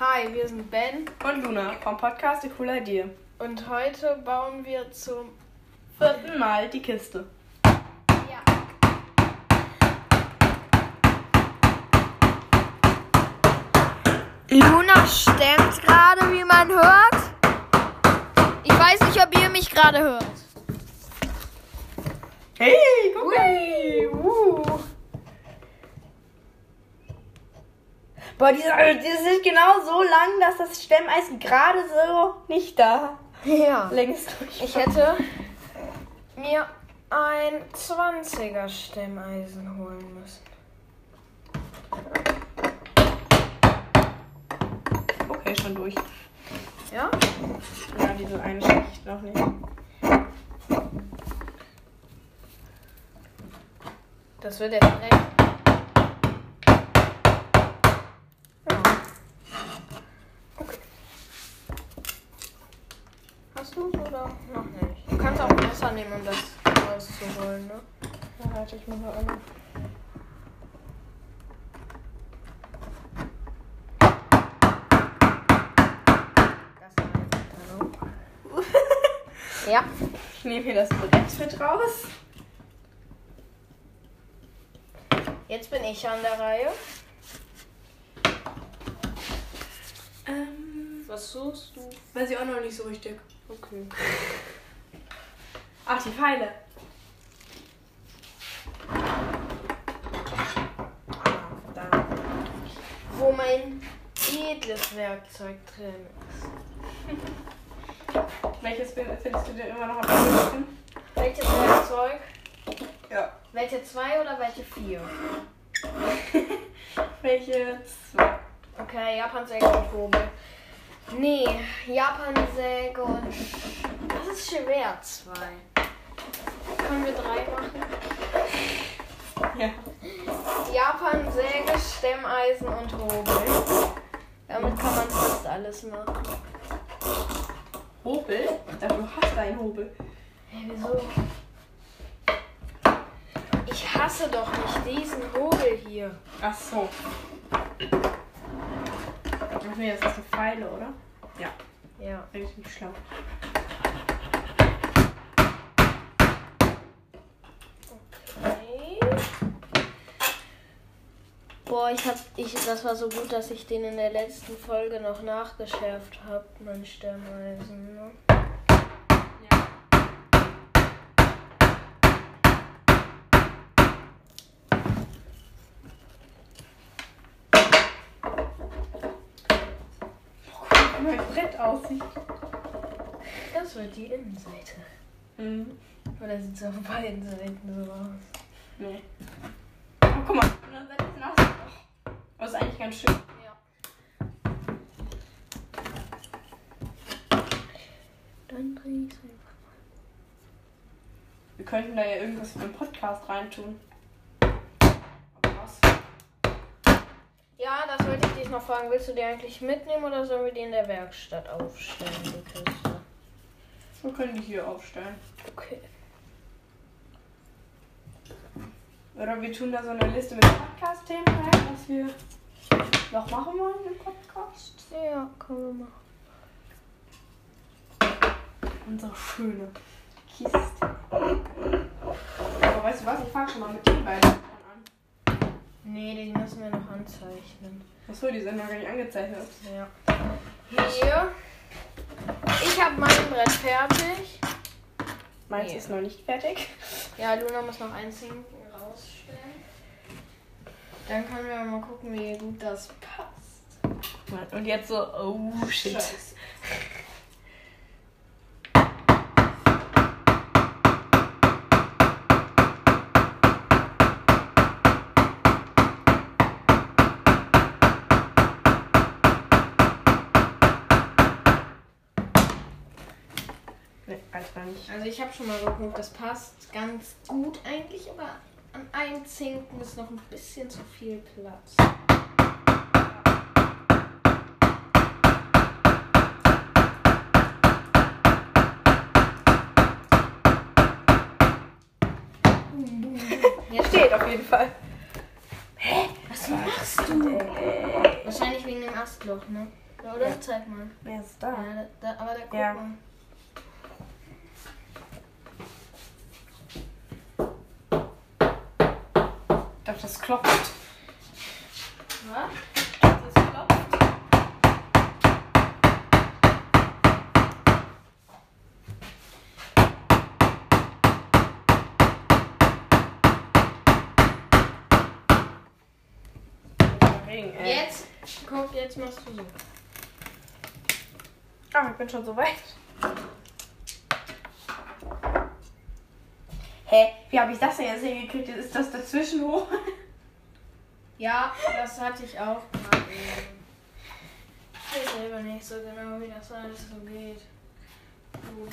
Hi, wir sind Ben Und Luna vom Podcast Die Coole Idee. und heute bauen wir zum Vierten Mal die Kiste. ja. Luna stemmt gerade, wie man hört. Ich weiß nicht, ob ihr mich gerade hört. Hey, guck mal. Uh. Boah, diese, das ist genau so lang, dass das Stemmeisen gerade so nicht da Ja. längs durch. Ich hätte mir ein 20er Stemmeisen holen müssen. Okay, schon durch. Ja? Ja, diese eine Schicht noch nicht. Das wird jetzt recht. Ja. Okay. Hast du oder noch nicht? Du Messer nehmen, um das rauszuholen, ne? Ja, warte, ich mache einmal. Das ist eine Trennung. Ja. Ich nehme hier das Brett mit raus. Jetzt bin ich an der Reihe. Ähm, Was suchst du? weiß ich auch noch nicht so richtig. Okay. Ach, die Pfeile. Da. Wo mein edles Werkzeug drin ist. Welches findest du denn immer noch am besten? Welches Werkzeug? Ja. Welche zwei oder welche vier? Welche zwei? Okay, Japansäge und Hobel. Nee, Japansäge und. Das ist schwer, zwei. Können wir drei machen? Ja. Japansäge, Stemmeisen und Hobel. Damit kann man fast alles machen. Hobel? Ich dachte, du hast einen Hobel. Hey, wieso? Ich hasse doch nicht diesen Hobel hier. Ach so. Ach nee, das ist eine Pfeile, oder? Ja, Ja. richtig schlau. Okay. Boah, ich hab, ich, das war so gut, dass ich den in der letzten Folge noch nachgeschärft habe, mein Stemmeisen. Ne? Ja. Guck, wie mein Brett aussieht. Das wird die Innenseite. Mhm. Oder sieht es auf beiden Seiten so aus? Nee. Oh, guck mal. Und dann setzt es nach. Das ist eigentlich ganz schön. Ja. Dann dreh ich's einfach. Wir könnten da ja irgendwas für den Podcast reintun. Aber was? Ja, das wollte ich dich noch fragen. Willst du die eigentlich mitnehmen oder sollen wir die in der Werkstatt aufstellen, die Kiste? Wir können die hier aufstellen. Okay. Oder wir tun da so eine Liste mit Podcast-Themen rein, was wir noch machen wollen im Podcast. Ja, können wir machen. Unsere schöne Kiste. Aber weißt du was? Ich fange schon mal mit den beiden an. Nee, die müssen wir noch anzeichnen. Achso, die sind noch gar nicht angezeichnet. Ja. Hier. Ich habe mein Brett fertig. Meins Nee. ist noch nicht fertig. Ja, Luna muss noch eins hinten. Dann können wir mal gucken, wie gut das passt. Und jetzt so, oh shit. Scheiße. Nee. Also ich habe schon mal geguckt, das passt ganz gut eigentlich, aber an einem Zinken ist noch ein bisschen zu viel Platz. Jetzt Steht auf jeden Fall. Was machst du? Wahrscheinlich wegen dem Astloch, ne? Oder? Ja. Zeig mal. Wer ist da? Ja, da, da, aber da guck Ja. mal. Dachte, das klopft. Was? Das klopft. Ey. Jetzt, guck, jetzt machst du so. Ah, ich bin schon so weit. Hä? Wie habe ich das denn jetzt hingekriegt? Ist das dazwischen hoch? Ja, das hatte ich auch gerade. Ich weiß selber nicht so genau, wie das alles so geht. Gut.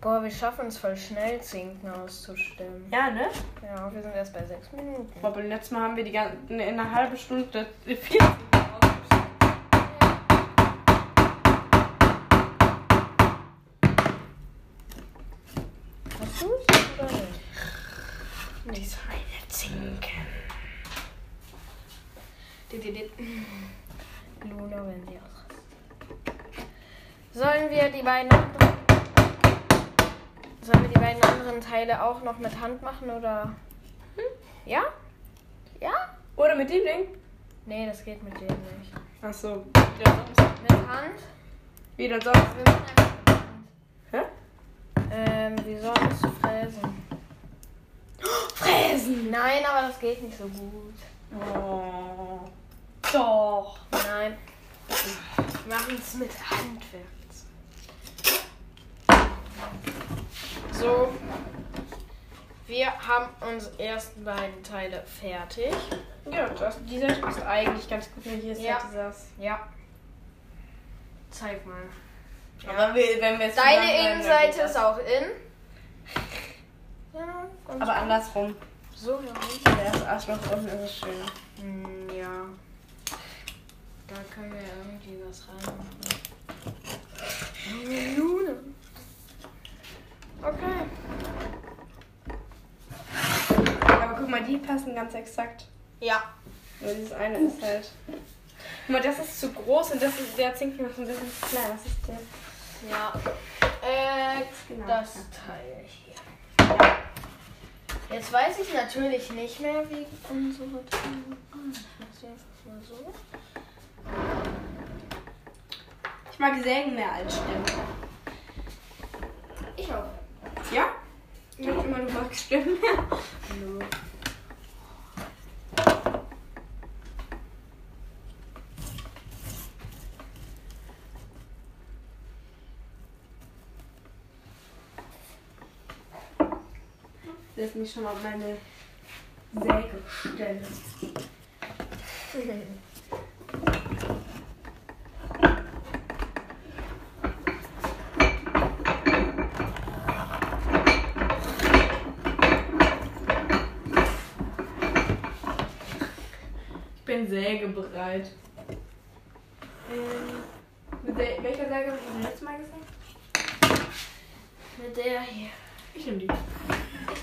Boah, wir schaffen es voll schnell, Zinken auszustimmen. Ja, ne? Ja, wir sind erst bei sechs Minuten. Aber beim letzten Mal haben wir die ganze, in einer halben Stunde 40 rausgeschickt. Hast du es oder nicht? Die so eine Zinken. Dit, dit, dit. Luna, wenn sie ausrastet. Sollen wir die beiden anderen, sollen wir die beiden anderen Teile auch noch mit Hand machen oder? Ja? Ja? Oder mit dem Ding? Nee, das geht mit dem nicht. Achso. Ja, sonst. Mit Hand? Wie denn sonst? Wir machen einfach mit Hand. Hä? Ähm, wie sonst fräsen? Fräsen! Nein, aber das geht nicht so gut. Oh. Doch. Nein. Wir machen es mit Handwerk. So. Wir haben unsere ersten beiden Teile fertig. Ja, das, dieser ist eigentlich ganz gut. Hier ist Ja. halt dieses. Ja. Zeig mal. Aber wir, wenn wir jetzt Deine Innenseite ist das. auch in. Ja, ganz Aber gut. andersrum. So herum. Der ist Arschloch unten ist es schön. Hm, ja. Da können wir irgendwie was reinmachen. Lune. Okay. Aber guck mal, die passen ganz exakt. Ja. Nur dieses eine ist halt. Mal, das ist zu groß und das ist der Zinken ist ein bisschen zu klein. Was ist der? Ja. Äh, Genau. das Teil hier. Jetzt weiß ich natürlich nicht mehr, wie unsere Teile. Ah, Ich mal so. Ich mag Sägen mehr als Stimmen. Ich auch. Ja? Ich dachte immer, du magst Stimmen mehr. Ist nicht schon mal meine Sägestelle. Ich bin sägebereit. Ähm, mit wel- welcher Säge habe ich das letzte Mal gesagt? Mit der hier. Ich nehme die.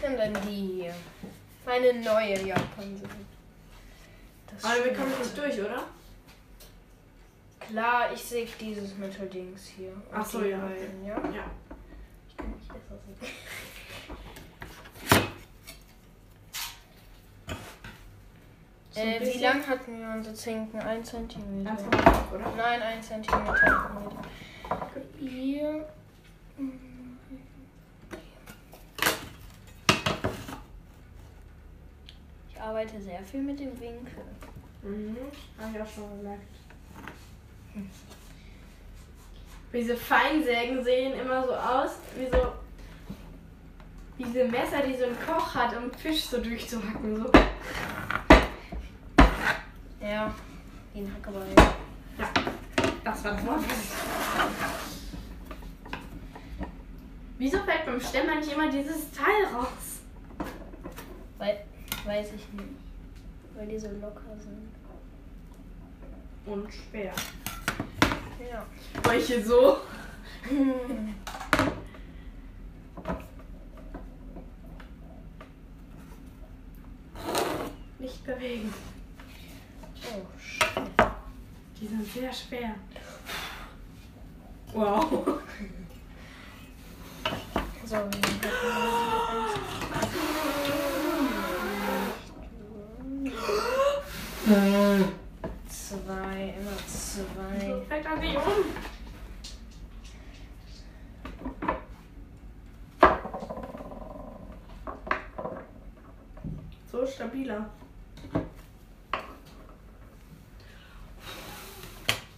Nehme dann die hier. Meine neue Japan-Säge. Das Aber wir kommen nicht durch, oder? Klar, ich säg dieses Mitteldings hier. Ach so, ja, beiden, ja. Ja. Ich kann nicht besser sägen. So ein Äh, wie lang hatten wir unsere Zinken? Ein Zentimeter. Ganz normal, oder? Nein, ein Zentimeter. Hier. Arbeite sehr viel mit dem Winkel. Mhm. Hab ich auch schon gemerkt. Diese Feinsägen sehen immer so aus, wie so. Wie diese Messer, die so ein Koch hat, um Fisch so durchzuhacken. So. Ja, wie ein Hackeball. Ja, das war das Wort. Wieso fällt beim Stämmer nicht immer dieses Teil raus? Weiß ich nicht. Weil die so locker sind. Und schwer. Ja. Welche so? nicht bewegen. Oh, shit. Die sind sehr schwer. Wow. So, wir Zwei, immer zwei. Fällt an sich um. So stabiler.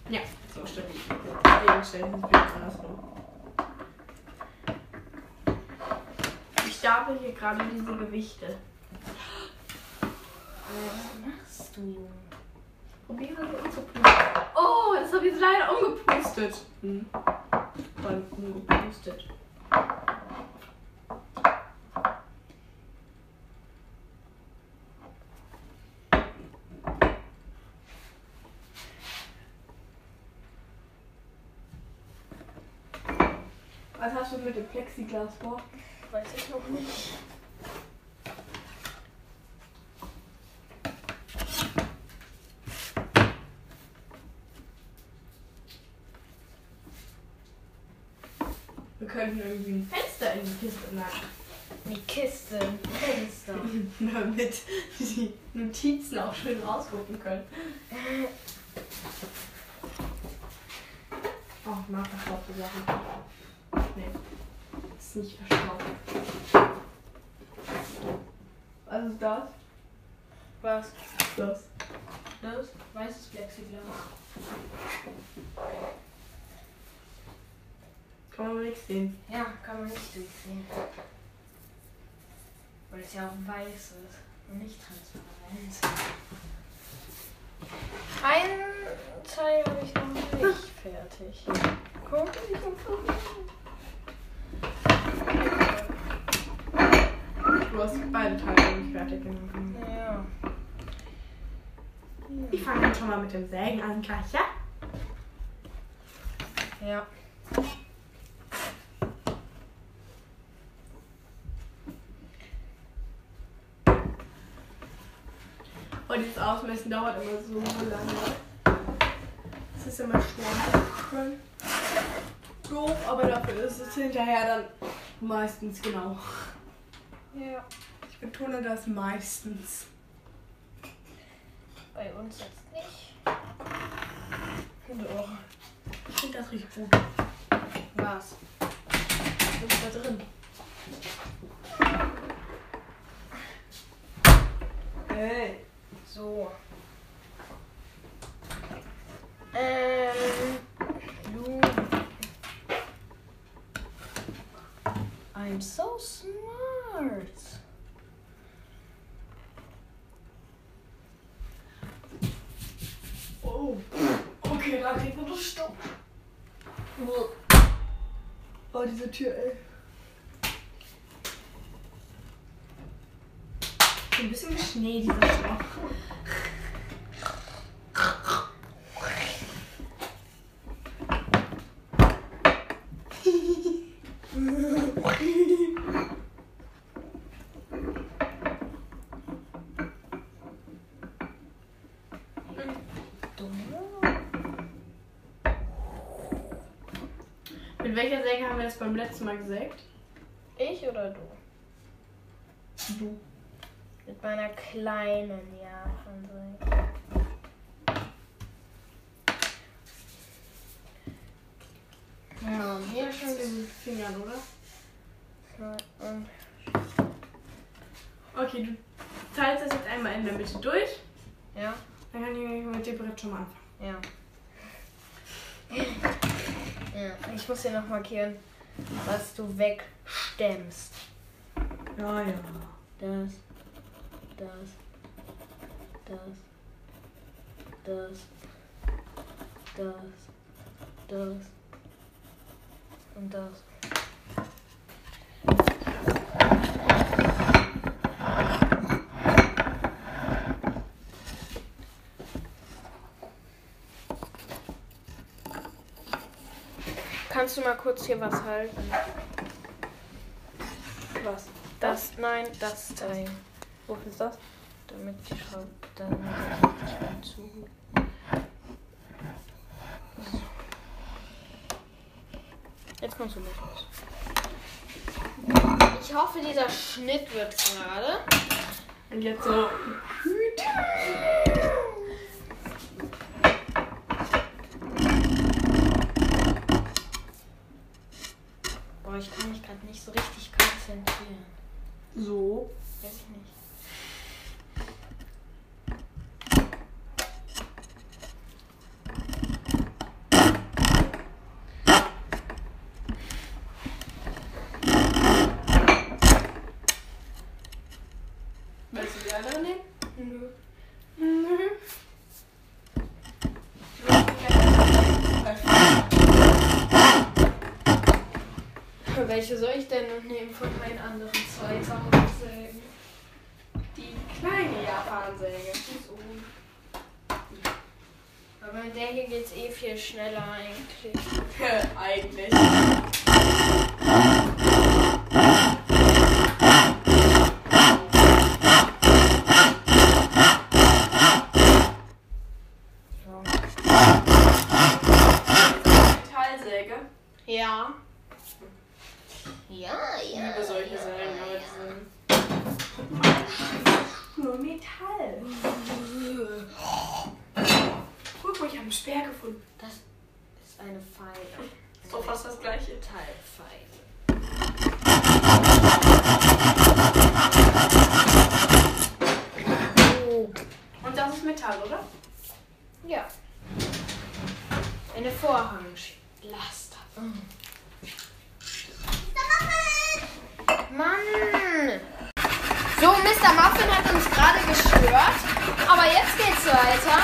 Ja, so stabil. Deswegen stellen wir das Bild andersrum. Ich stapel hier gerade diese Gewichte. Was machst du, Junge? Probiere es umzupusten. Oh, jetzt habe ich es leider umgepustet. Hm. Voll umgepustet. Was hast du mit dem Plexiglas vor? Weiß ich noch nicht. Könnten irgendwie ein Fenster in die Kiste nacken. Die Kiste, ein Fenster. Damit die Notizen auch schön rausgucken können. Oh, ich mag verstaubte Sachen. Nee, ist nicht verstaubt. Was ist das? Was? Das. Das? Weißes Plexiglas. Kann man nichts sehen. Ja, kann man nicht durchsehen. Weil es ja auch weiß ist und nicht transparent. Ein Teil habe ich noch nicht fertig. Guck, ich Du hast beide Teile nicht fertig gemacht. Ja. Ich fange dann schon mal mit dem Sägen an gleich, ja? Ja. Und Ausmessen dauert immer so lange. Es ist immer schwer. Doof, aber dafür ist es hinterher dann meistens genau. Ja. Ich betone das meistens. Bei uns jetzt nicht. Doch. Ich finde das richtig gut. Was? Was ist da drin? Hey. So. Ähm. Du. I'm so smart. Oh. Okay, da kriegt man das Stopp. Oh, diese Tür, ey. So ein bisschen wie Schnee, dieser Stoff. Mit welcher Säge haben wir das beim letzten Mal gesägt? Ich oder du? Du. Mit meiner kleinen Japan-Säge. Ja, hier schon in Fingern, oder? Okay, du teilst das jetzt einmal in der Mitte durch. ja, Dann kann ich mit dem Brett schon mal anfangen. ja. Ja, ich muss hier noch markieren, was du wegstemmst. Ja, ja. Das, das, das, das, das, das und das. Kannst du mal kurz hier was halten? Was? Das, nein, das Teil. Wofür ist das? damit die Schraube dann nicht mehr zu. Jetzt kommst du nicht raus. Ich hoffe, dieser Schnitt wird gerade. Und jetzt so. Boah, ich kann mich gerade nicht so richtig konzentrieren. So. Weiß ich nicht. Willst du die andere nehmen? Nö. Nö. Welche soll ich denn nehmen von meinen anderen zwei Zahnsägen? Die kleine Japansäge. Die ist oben. Aber mit der hier geht's eh viel schneller eigentlich. Eigentlich. So. Metallsäge. Ja. Ja, Ich ja. liebe solche Sägen, aber die sind nur Metall. Guck mal, ich habe einen Speer gefunden. Das ist eine Pfeile. Ist doch fast das gleiche. Metallpfeile. Oh. Und das ist Metall, oder? Ja. Eine Vorhanglaster. Mann! So, Mr. Muffin hat uns gerade gestört. Aber jetzt geht's weiter.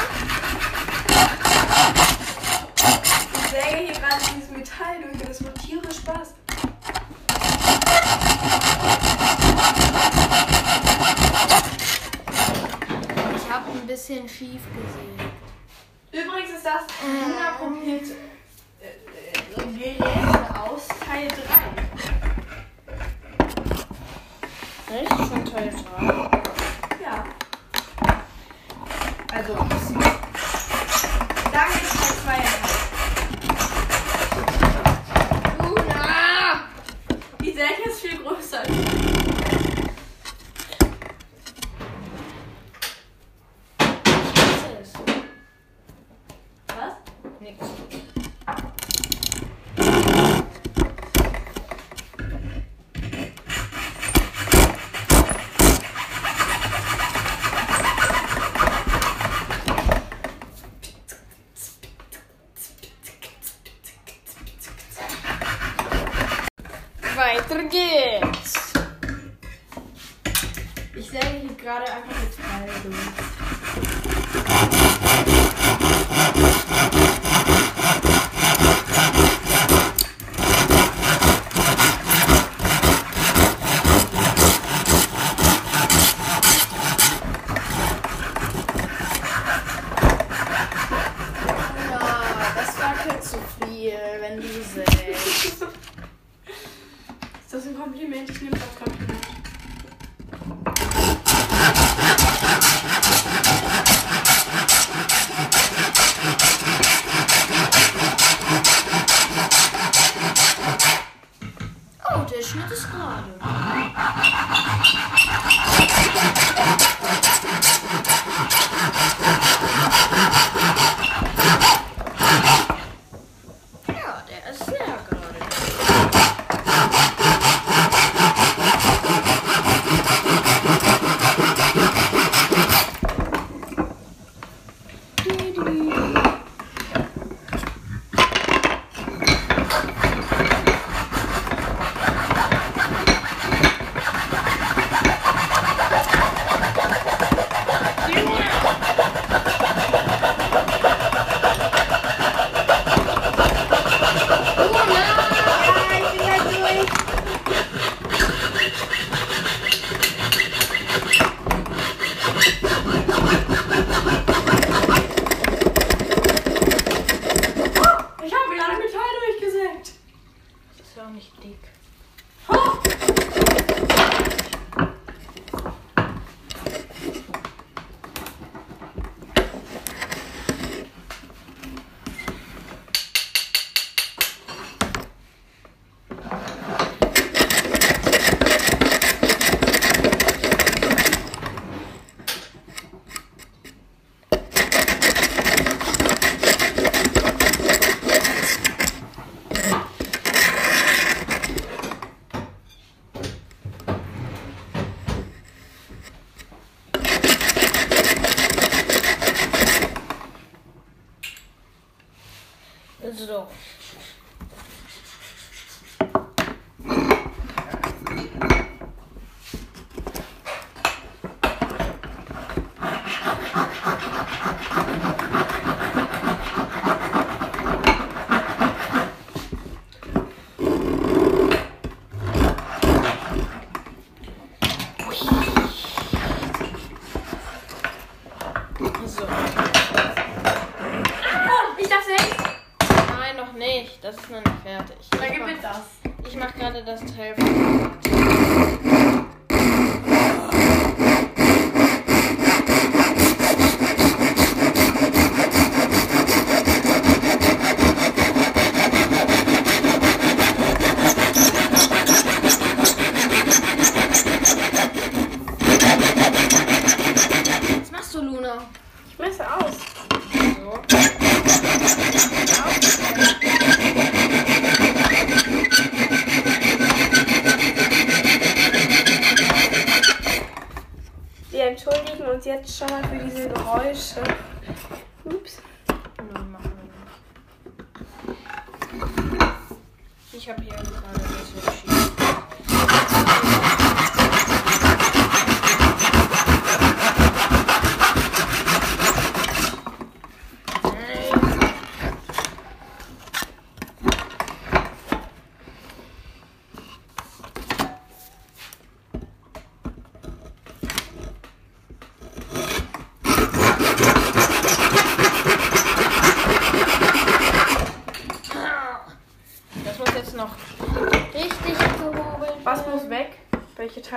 Ich säge hier gerade dieses Metall durch und es macht tierisch Spaß. Ich habe ein bisschen schief gesehen. Übrigens ist das Wunderprobiert äh, äh, Geräte aus Teil 3. Echt? Schon Teil 3? Ja. Also, sagen wir Teil 2. Luna! Die Säge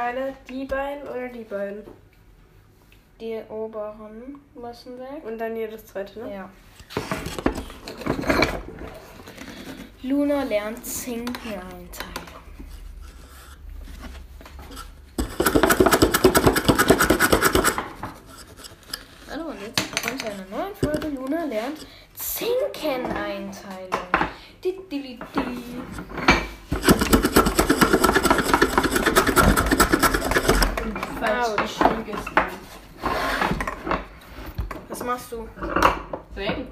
Teile? Die beiden oder die beiden? Die oberen müssen weg. Und dann hier das zweite, ne? Ja. Luna lernt Zinken einteilen. Hallo und jetzt kommt zu einer neuen Folge. Luna lernt Zinkeneinteilung. Di, di, di, di. Falsch Autsch. geschrieben. Was machst du? Weg.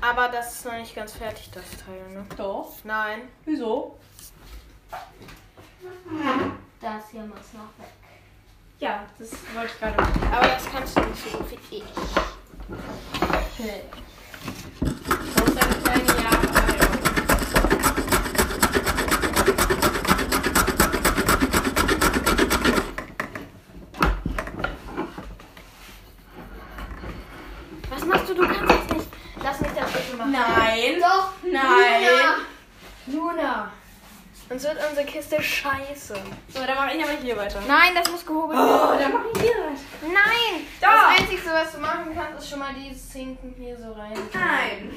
Aber das ist noch nicht ganz fertig, das Teil, ne? Doch. Nein. Wieso? Das hier muss noch weg. Ja, das wollte ich gerade machen. Aber das kannst du nicht so gut wie ich. Wo ist deine kleine Jahre? Was machst du? Du kannst jetzt nicht. Lass mich das bitte machen. Nein. Doch. Nein. Luna. Luna. Sonst Kiste scheiße. So, dann mache ich aber hier weiter. Nein, das muss gehobelt Oh, werden. dann mache ich hier weiter. Nein. Da. Das Einzige, was du machen kannst, ist schon mal dieses Zinken hier so rein. Nein.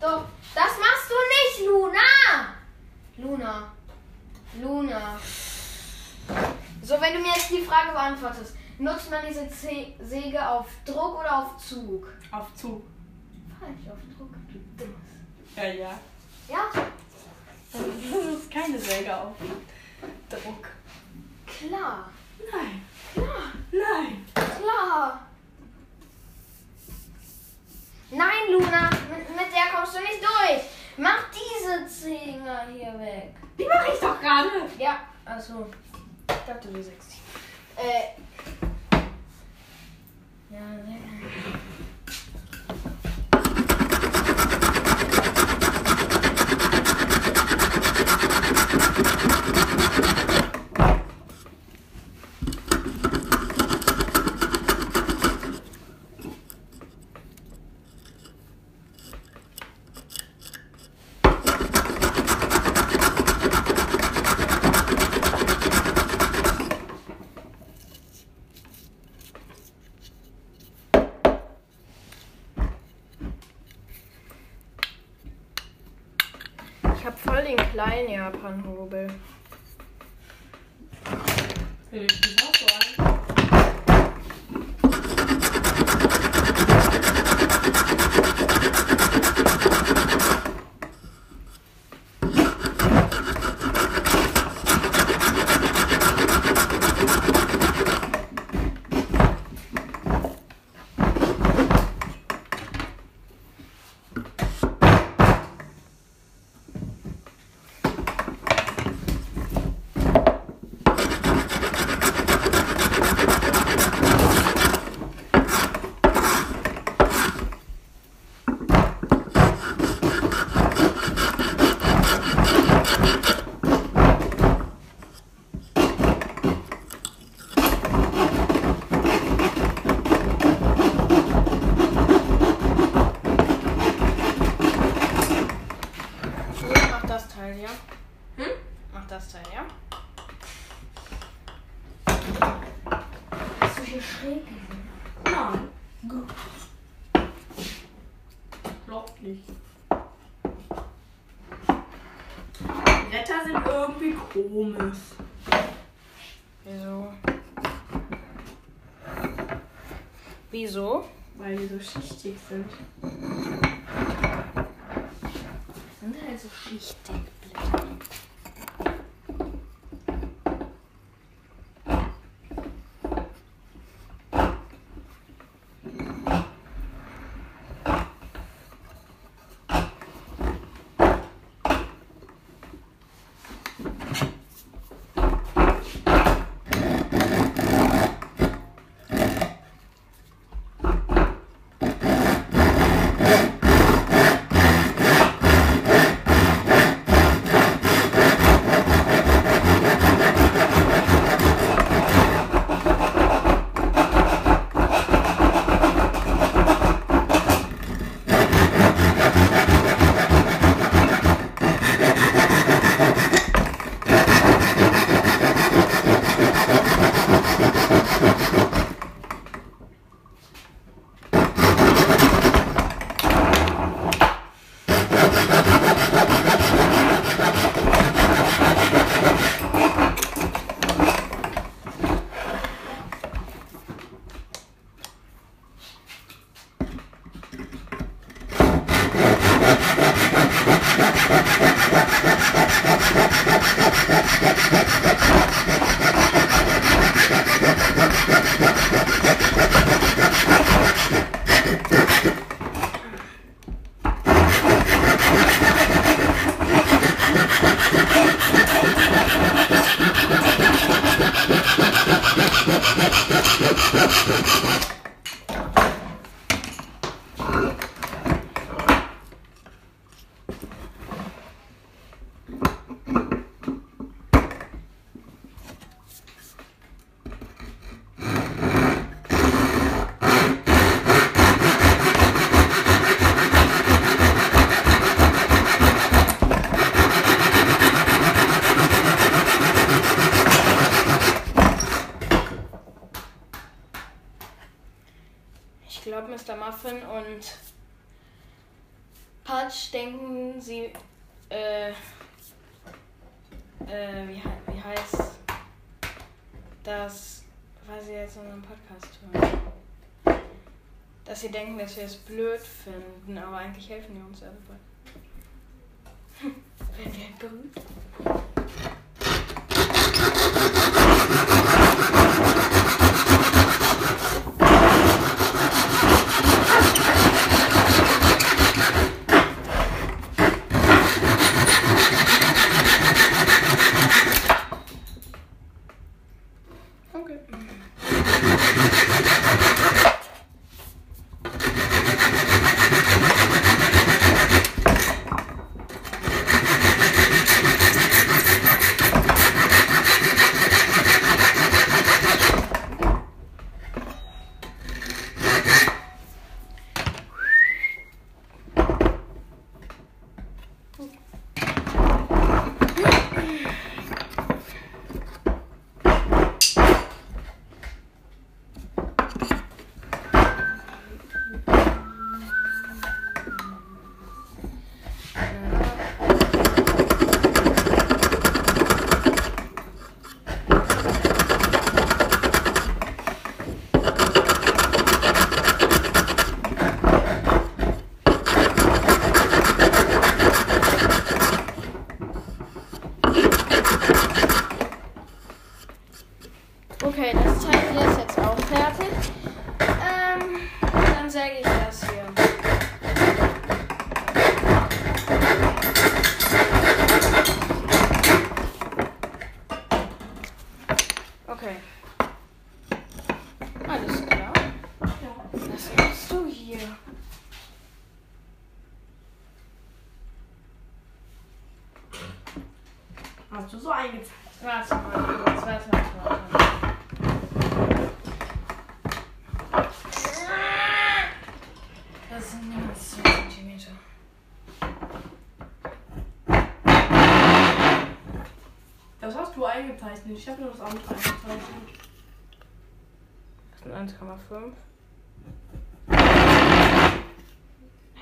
Doch. Das machst du nicht, Luna. Luna. Luna. So, wenn du mir jetzt die Frage beantwortest, nutzt man diese Se- Säge auf Druck oder auf Zug? Auf zu. Falsch, auf Druck. Du Dummes. Ja, ja. Ja, Das ist keine Säge auf Druck. klar. Nein. Klar. Nein. Klar. Nein, Luna, mit, mit der kommst du nicht durch. Mach diese Zinger hier weg. Die mache ich doch gerade. Ja, also. Ich dachte, du sagst. Äh. Ja, sehr gut. Ich hab voll den kleinen Japan-Hobel. Wieso? Weil die so schichtig sind. wir es blöd finden, aber eigentlich helfen die uns ja selber. hin. Ich habe nur das andere 1.000. Das sind 1,5.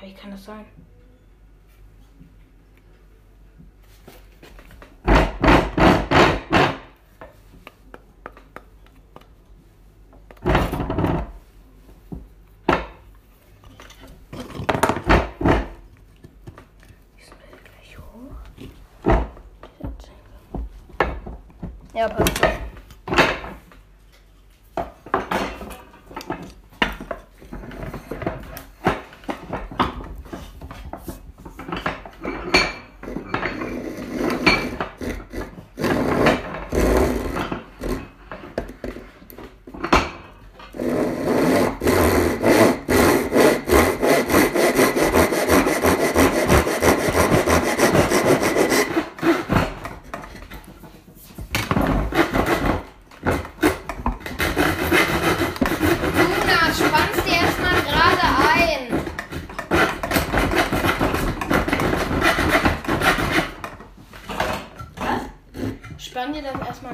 Wie kann das sein? Ja, passt schon.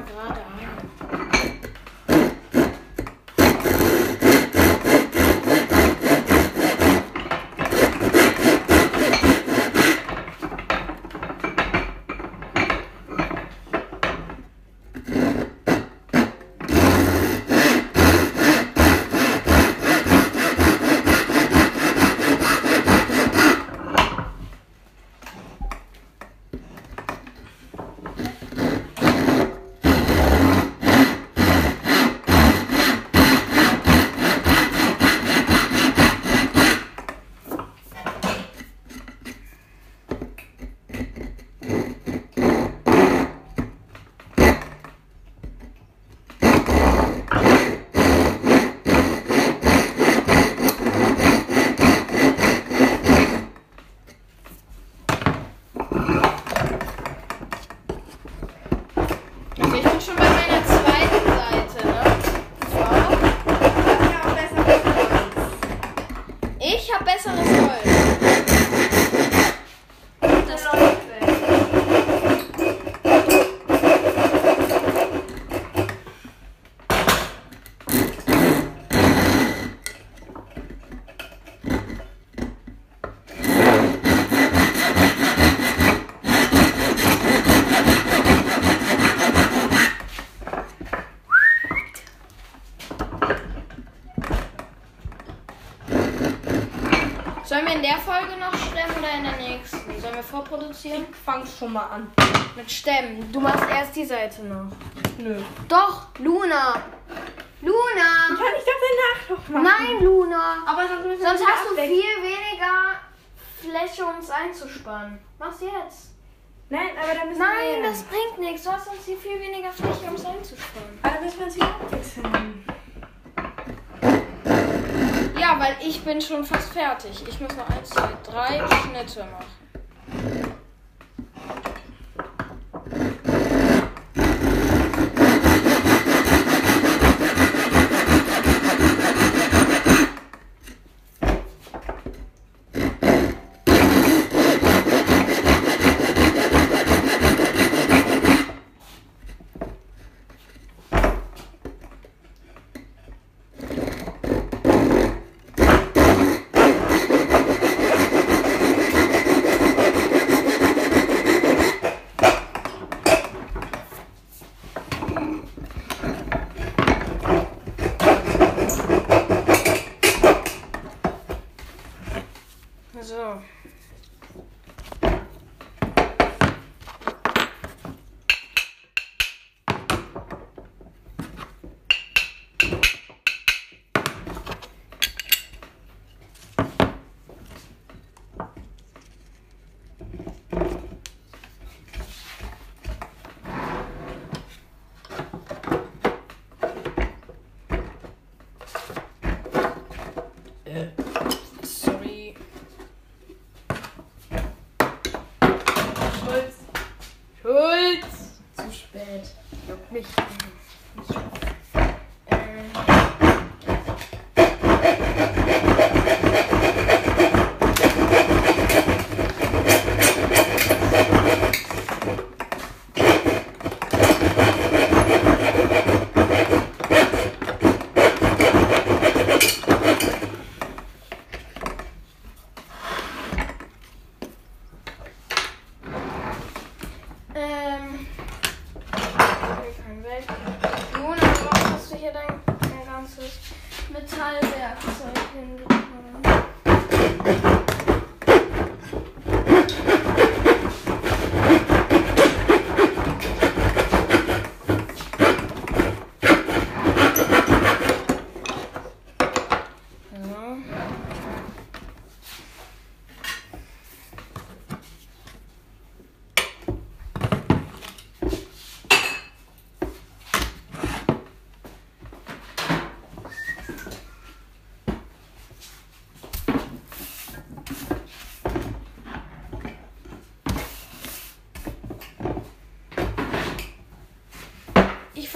Gerade in der Folge noch stemmen oder in der nächsten? Sollen wir vorproduzieren? Fang schon mal an. Mit Stemmen. Du machst erst die Seite noch. Nö. Doch, Luna. Luna. Kann ich das danach noch machen? Nein, Luna. Aber sonst müssen Sonst hast du abwechseln. viel weniger Fläche, um es einzuspannen. Mach's jetzt. Nein, aber dann müssen Nein, wir... das bringt nichts. Du hast sonst hier viel weniger Fläche, um es einzuspannen. Aber dann müssen wir uns wieder abwechseln. Weil ich bin schon fast fertig. Ich muss noch eins, zwei, drei Schnitte machen.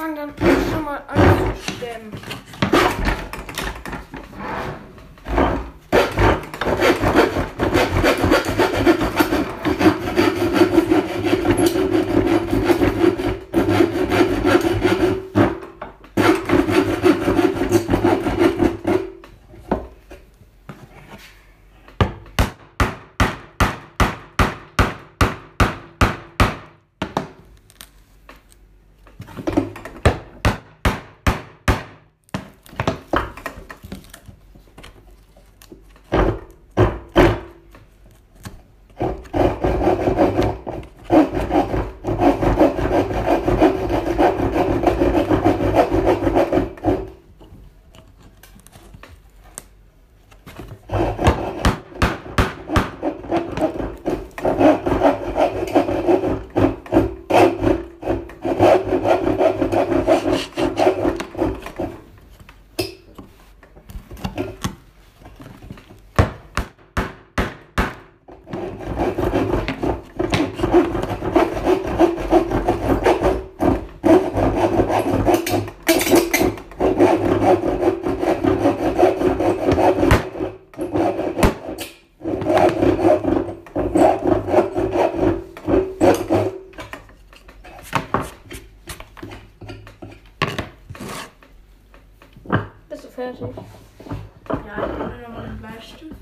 Fange dann schon mal an zu stemmen. Fertig? Ja, ich nehme nochmal einen Bleistift.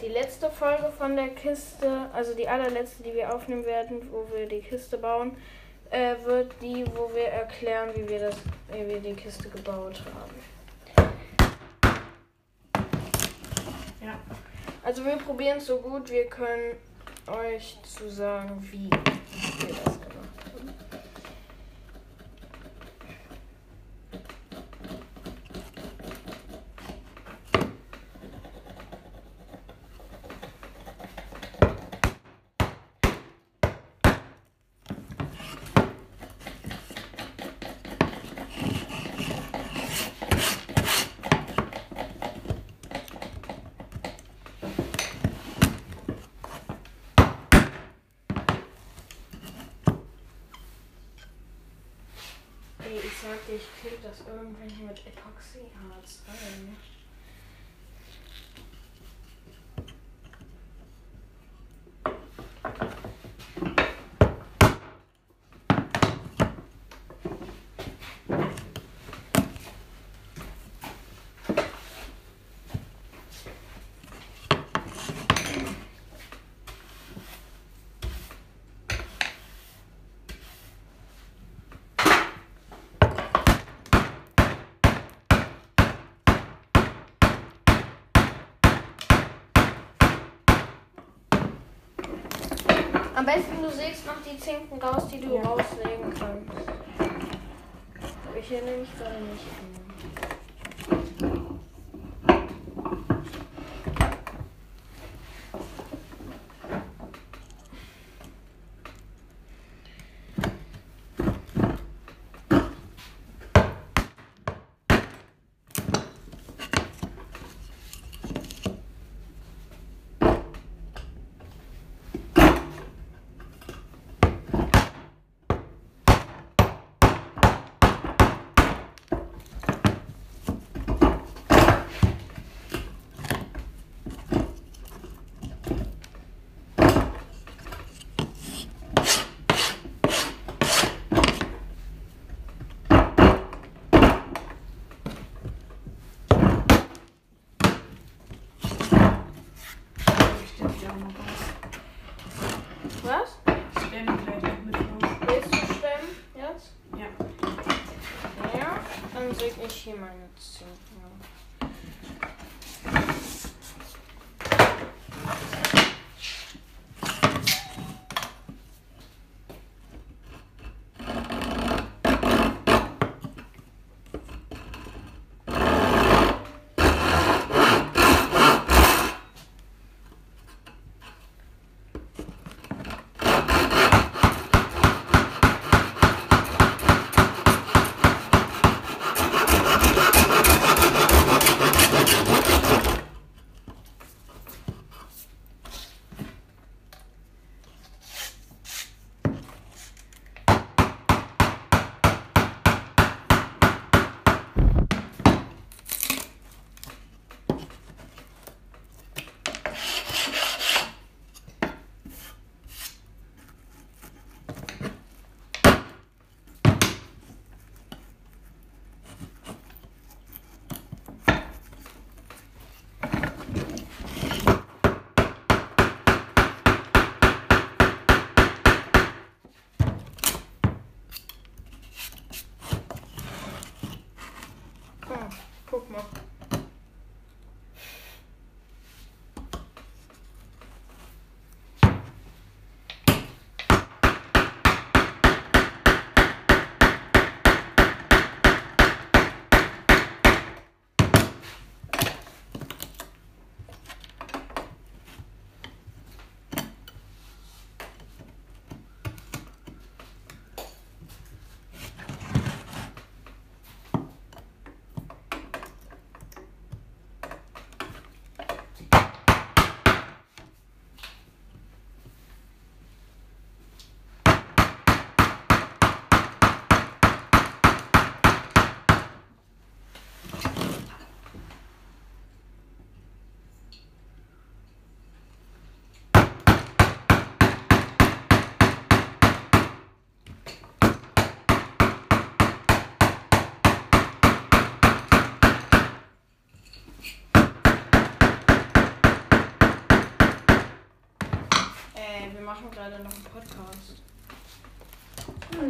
Die letzte Folge von der Kiste, also die allerletzte, die wir aufnehmen werden, wo wir die Kiste bauen, äh, wird die, wo wir erklären, wie wir, das, wie wir die Kiste gebaut haben. Ja. Also wir probieren es so gut wir können euch zu sagen, wie wir das gemacht haben. Ey, ich sag dir, ich krieg das irgendwann hier mit Epoxyharz rein. Am besten du sägst noch die Zinken raus, die du Ja. raussägen kannst. Ich hier nämlich gerade nicht.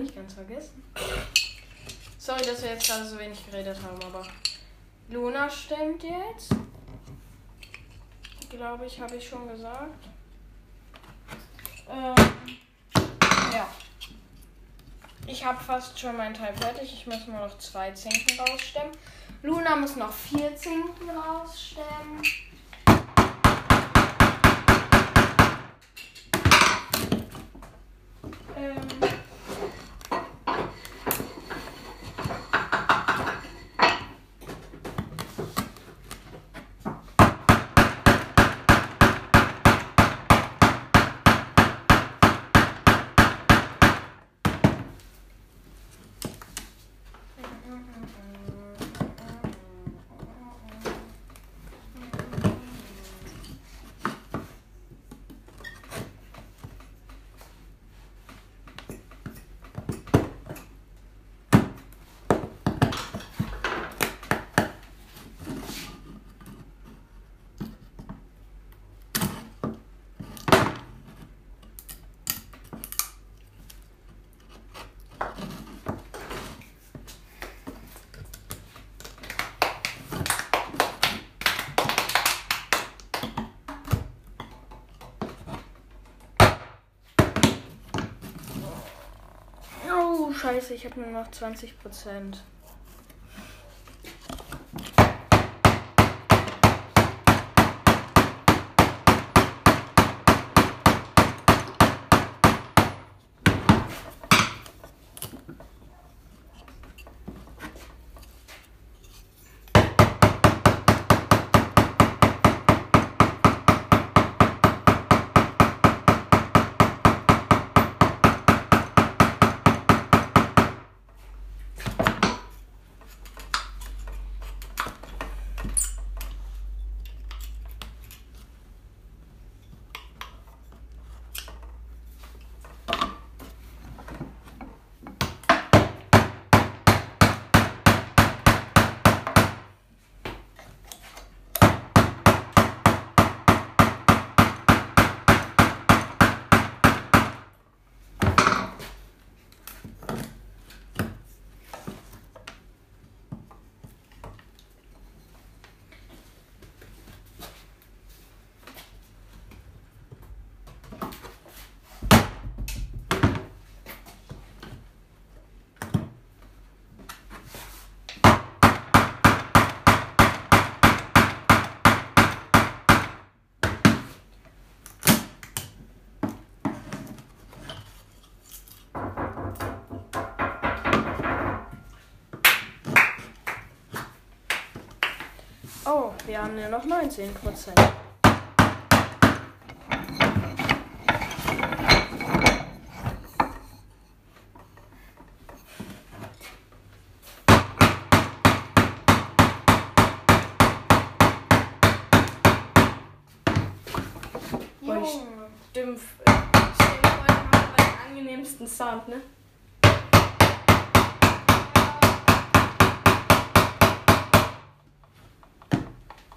Ich ganz vergessen. Sorry, dass wir jetzt gerade so wenig geredet haben, aber Luna stimmt jetzt. Glaube ich, habe ich schon gesagt. Ähm, ja. Ich habe fast schon meinen Teil fertig. Ich muss nur noch zwei Zinken rausstemmen. Luna muss noch vier Zinken rausstemmen. Ähm. Scheiße, ich habe nur noch 20 Prozent. Oh, wir haben nur noch 19 Prozent. Dir vor, ich habe den angenehmsten Sound, ne?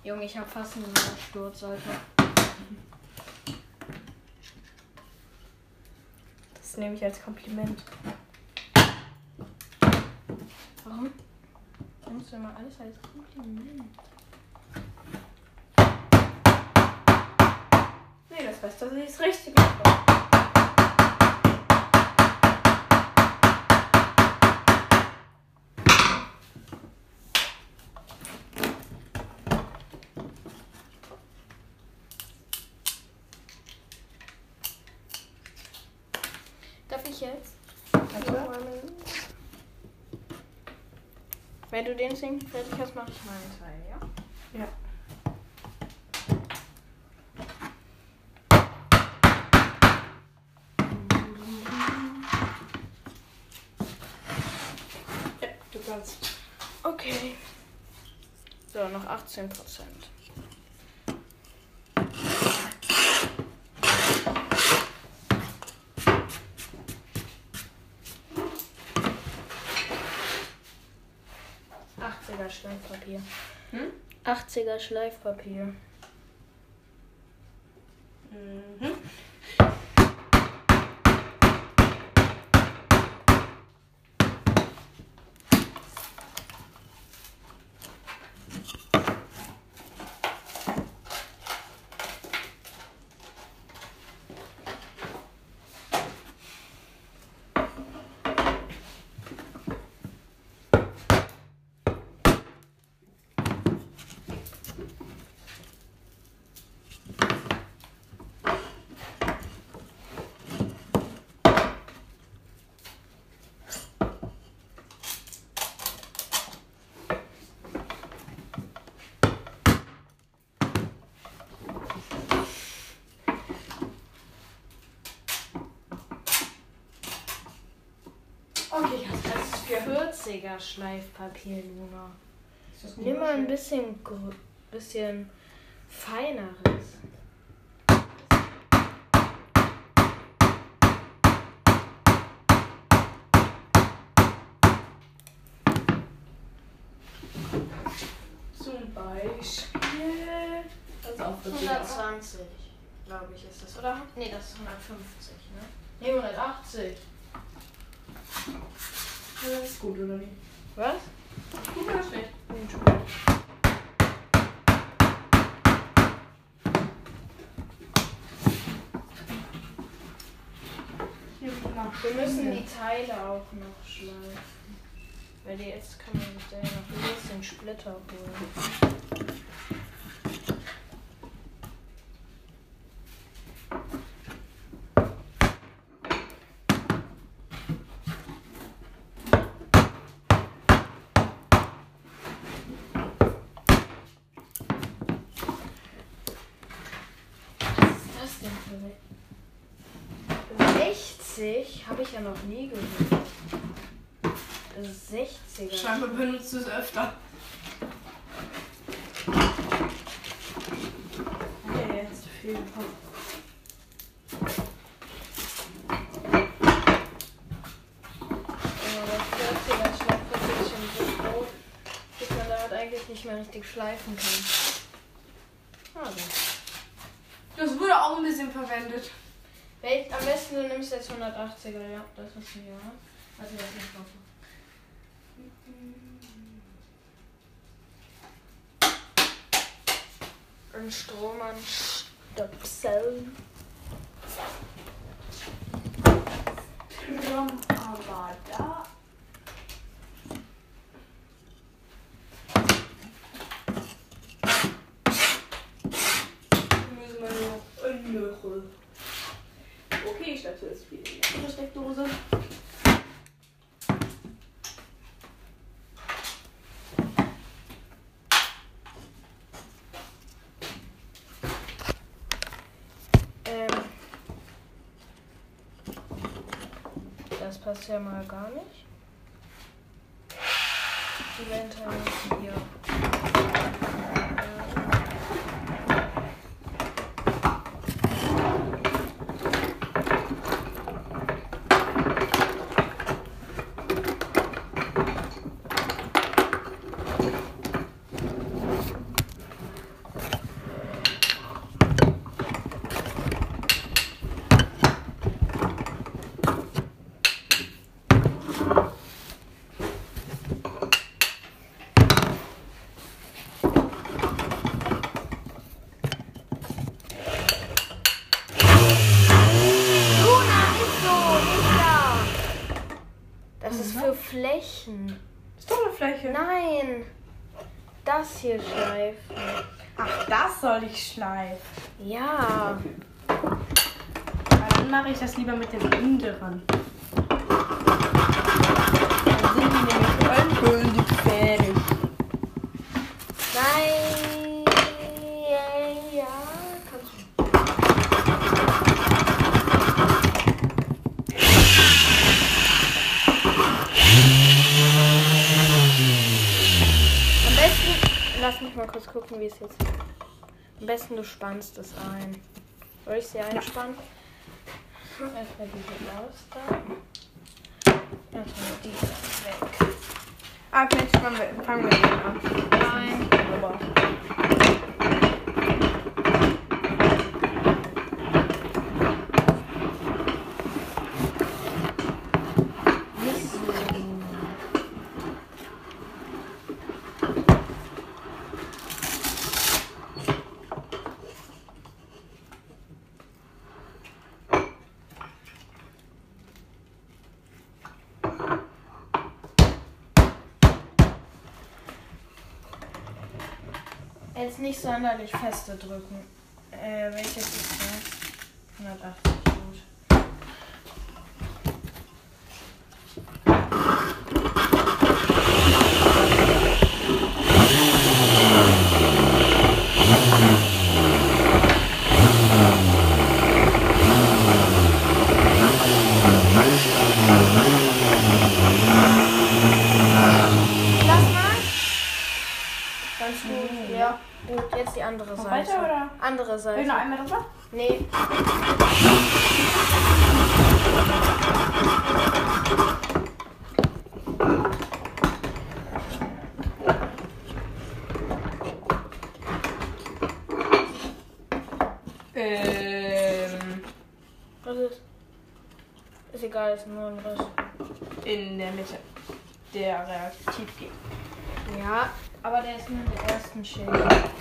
Junge, ich habe fast einen Sturz, Alter. Das nehme ich als Kompliment. Warum? Du immer alles als Kompliment? Nee, das heißt, dass ich es richtig mache. Darf ich jetzt? Ja. Wenn du den Singen fertig hast, mache ich meinen Teil, ja? Ja. Ja, du kannst. Okay. So, noch 18 Prozent. Schleifpapier. Hm? 80er Schleifpapier. Mhm. 60er Schleifpapier, Luna. Nimm mal ein bisschen, bisschen feineres. Zum Beispiel. Also 120, glaube ich, ist das, oder? Ne, das ist 150, ne? Ne, 180. Gut, oder nicht? Was? Gut oder schlecht? Gut. Wir müssen die Teile auch noch schleifen. Weil die jetzt kann man da ja noch ein bisschen Splitter holen. Was ist das denn für 60 habe ich ja noch nie gehört. Das ist 60er. Scheinbar benutzt du es öfter. Ja, jetzt viel gekommen. Ja, das 40er Schleifpapier ist schon so groß, dass man damit eigentlich nicht mehr richtig schleifen kann. Also. Das wurde auch ein bisschen verwendet. Am besten du nimmst jetzt 180er, ja, das ist ein Ja. Also das nicht Ein Strom an Stöpseln. Aber da. Müssen wir noch ein Löchel. Okay, ich schleppe jetzt viel in die andere Steckdose. Ähm. Das ja mal gar nicht. Die müssen hier. Luna ist so, nicht da. Das ist für Flächen. Ist doch eine Fläche. Nein. Das hier schleifen. Ach, das soll ich schleifen. Ja. Dann mache ich das lieber mit dem anderen. Dann sind die nämlich endgültig fertig. Nein. Ja, kannst du. Am besten, lass mich mal kurz gucken, wie es jetzt. Am besten du spannst es ein. Soll ich sie einspannen? Erstmal diese raus da. Erstmal die weg. Ah, vielleicht fangen wir, fangen wir den an. Nein. Aber Nicht so. Jetzt nicht sonderlich feste drücken. Äh, welches ist das? 180, gut. andere Will ich noch Seite. einmal drüber? Nee. Ähm, Was ist? Ist egal, ist nur ein Riss. in der Mitte. Der tief geht. Ja, aber der ist nur in der ersten Schicht.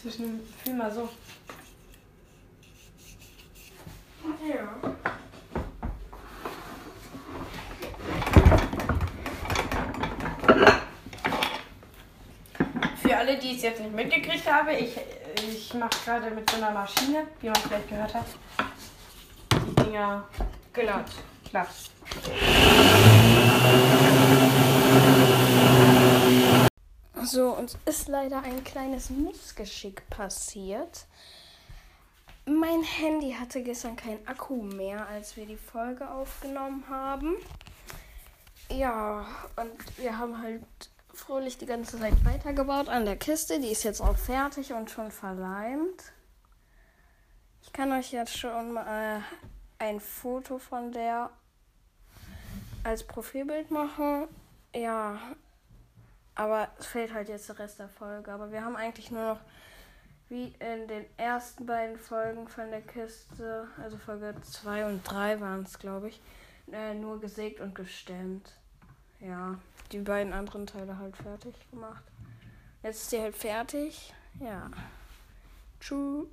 Zwischen Film mal so. Ja. Für alle, die es jetzt nicht mitgekriegt haben, ich, ich mache gerade mit so einer Maschine, wie man vielleicht gehört hat, die Dinger Glatt. glatt. So, uns ist leider ein kleines Missgeschick passiert. Mein Handy hatte gestern keinen Akku mehr, als wir die Folge aufgenommen haben. Ja, und wir haben halt fröhlich die ganze Zeit weitergebaut an der Kiste. Die ist jetzt auch fertig und schon verleimt. Ich kann euch jetzt schon mal ein Foto von der als Profilbild machen. Ja, aber es fehlt halt jetzt der Rest der Folge. Aber wir haben eigentlich nur noch, wie in den ersten beiden Folgen von der Kiste, also Folge 2 und 3 waren es, glaube ich, äh, nur gesägt und gestemmt. Ja, die beiden anderen Teile halt fertig gemacht. Jetzt ist die halt fertig. Ja. Tschüss.